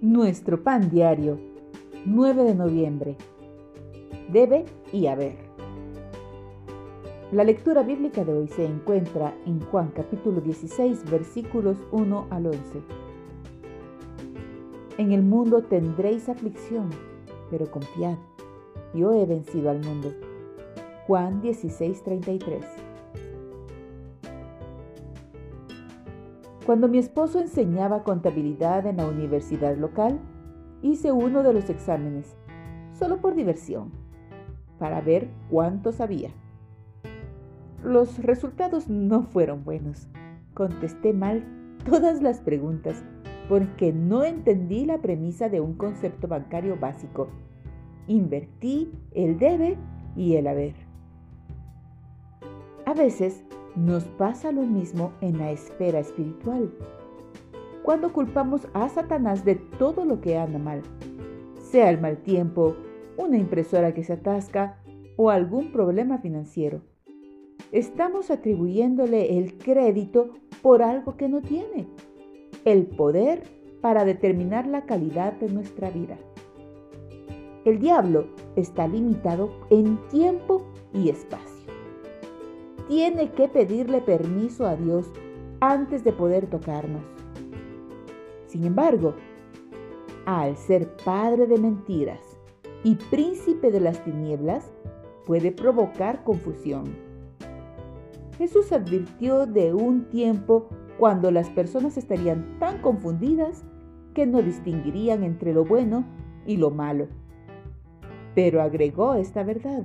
Nuestro pan diario, 9 de noviembre. Debe y haber. La lectura bíblica de hoy se encuentra en Juan capítulo 16 versículos 1 al 11. En el mundo tendréis aflicción, pero confiad, yo he vencido al mundo. Juan 16, Cuando mi esposo enseñaba contabilidad en la universidad local, hice uno de los exámenes, solo por diversión, para ver cuánto sabía. Los resultados no fueron buenos. Contesté mal todas las preguntas porque no entendí la premisa de un concepto bancario básico. Invertí el debe y el haber. A veces nos pasa lo mismo en la esfera espiritual. Cuando culpamos a Satanás de todo lo que anda mal, sea el mal tiempo, una impresora que se atasca o algún problema financiero, estamos atribuyéndole el crédito por algo que no tiene, el poder para determinar la calidad de nuestra vida. El diablo está limitado en tiempo y espacio tiene que pedirle permiso a Dios antes de poder tocarnos. Sin embargo, al ser padre de mentiras y príncipe de las tinieblas, puede provocar confusión. Jesús advirtió de un tiempo cuando las personas estarían tan confundidas que no distinguirían entre lo bueno y lo malo. Pero agregó esta verdad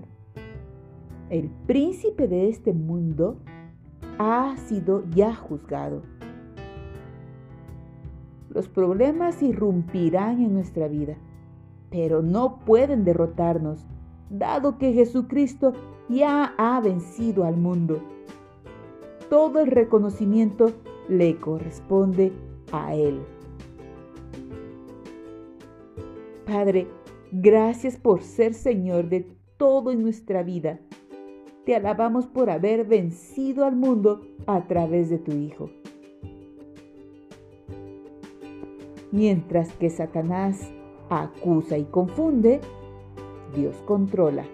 el príncipe de este mundo ha sido ya juzgado. Los problemas irrumpirán en nuestra vida, pero no pueden derrotarnos, dado que Jesucristo ya ha vencido al mundo. Todo el reconocimiento le corresponde a Él. Padre, gracias por ser Señor de todo en nuestra vida te alabamos por haber vencido al mundo a través de tu Hijo. Mientras que Satanás acusa y confunde, Dios controla